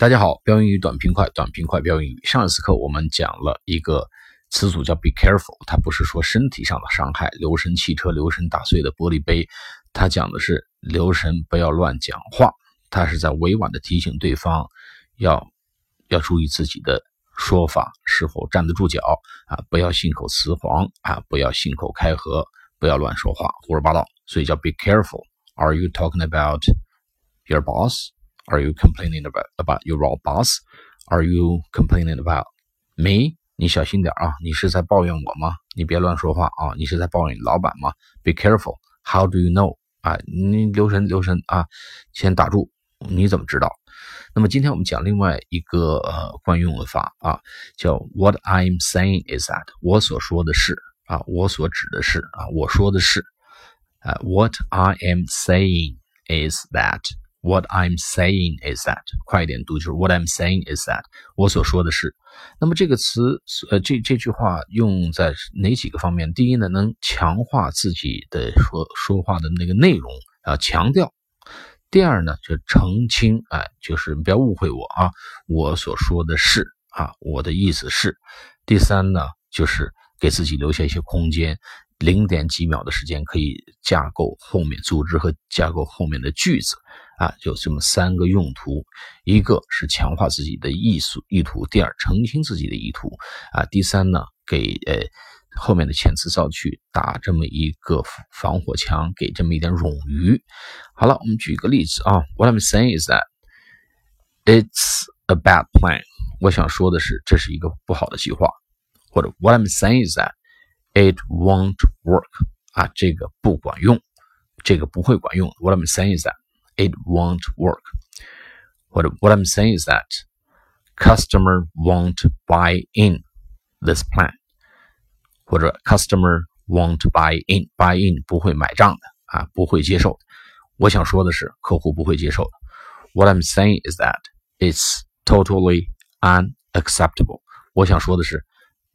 大家好，标英语短平快，短平快标英语。上一次课我们讲了一个词组叫 “be careful”，它不是说身体上的伤害，留神汽车、留神打碎的玻璃杯，它讲的是留神不要乱讲话。它是在委婉的提醒对方要要注意自己的说法是否站得住脚啊，不要信口雌黄啊，不要信口开河，不要乱说话，胡说八道。所以叫 “be careful”。Are you talking about your boss? Are you complaining about about your boss? Are you complaining about me? 你小心点啊！你是在抱怨我吗？你别乱说话啊！你是在抱怨老板吗？Be careful. How do you know? 啊，你留神留神啊！先打住，你怎么知道？那么今天我们讲另外一个呃惯用的法啊，叫 What I'm saying is that 我所说的是啊，我所指的是啊，我说的是啊，What I am saying is that。What I'm saying is that，快一点读就是 What I'm saying is that，我所说的是。那么这个词，呃，这这句话用在哪几个方面？第一呢，能强化自己的说说话的那个内容啊，强调；第二呢，就澄清，哎，就是不要误会我啊，我所说的是啊，我的意思是；第三呢，就是给自己留下一些空间。零点几秒的时间可以架构后面组织和架构后面的句子啊，就这么三个用途：一个是强化自己的意思意图，第二澄清自己的意图啊，第三呢给呃后面的遣词造句打这么一个防火墙，给这么一点冗余。好了，我们举个例子啊，What I'm saying is that it's a bad plan。我想说的是，这是一个不好的计划，或者 What I'm saying is that。It won't work 啊，这个不管用，这个不会管用。What I'm saying is that it won't work. What what I'm saying is that customer won't buy in this plan. 或者 customer won't buy in. Buy in 不会买账的啊，不会接受的。我想说的是，客户不会接受的。What I'm saying is that it's totally unacceptable. 我想说的是，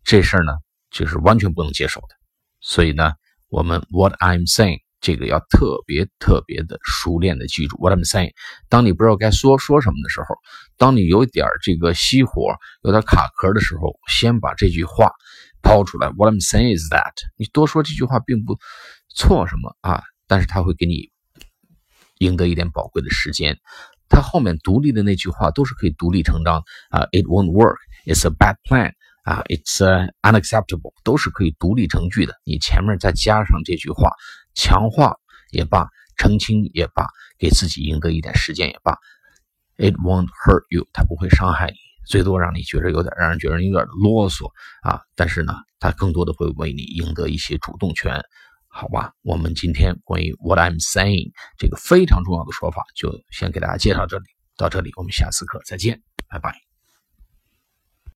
这事儿呢。 就是完全不能接受的，所以呢，我们 What I'm saying 这个要特别特别的熟练的记住 What I'm saying。当你不知道该说说什么的时候，当你有点这个熄火、有点卡壳的时候，先把这句话抛出来。What I'm saying is that 你多说这句话并不错什么啊，但是他会给你赢得一点宝贵的时间。他后面独立的那句话都是可以独立成章啊。It won't work. It's a bad plan. 啊，it's unacceptable，都是可以独立成句的。你前面再加上这句话，强化也罢，澄清也罢，给自己赢得一点时间也罢。It won't hurt you，它不会伤害你，最多让你觉得有点，让人觉得有点啰嗦啊。但是呢，它更多的会为你赢得一些主动权，好吧？我们今天关于 What I'm saying 这个非常重要的说法，就先给大家介绍这里，到这里，我们下次课再见，拜拜。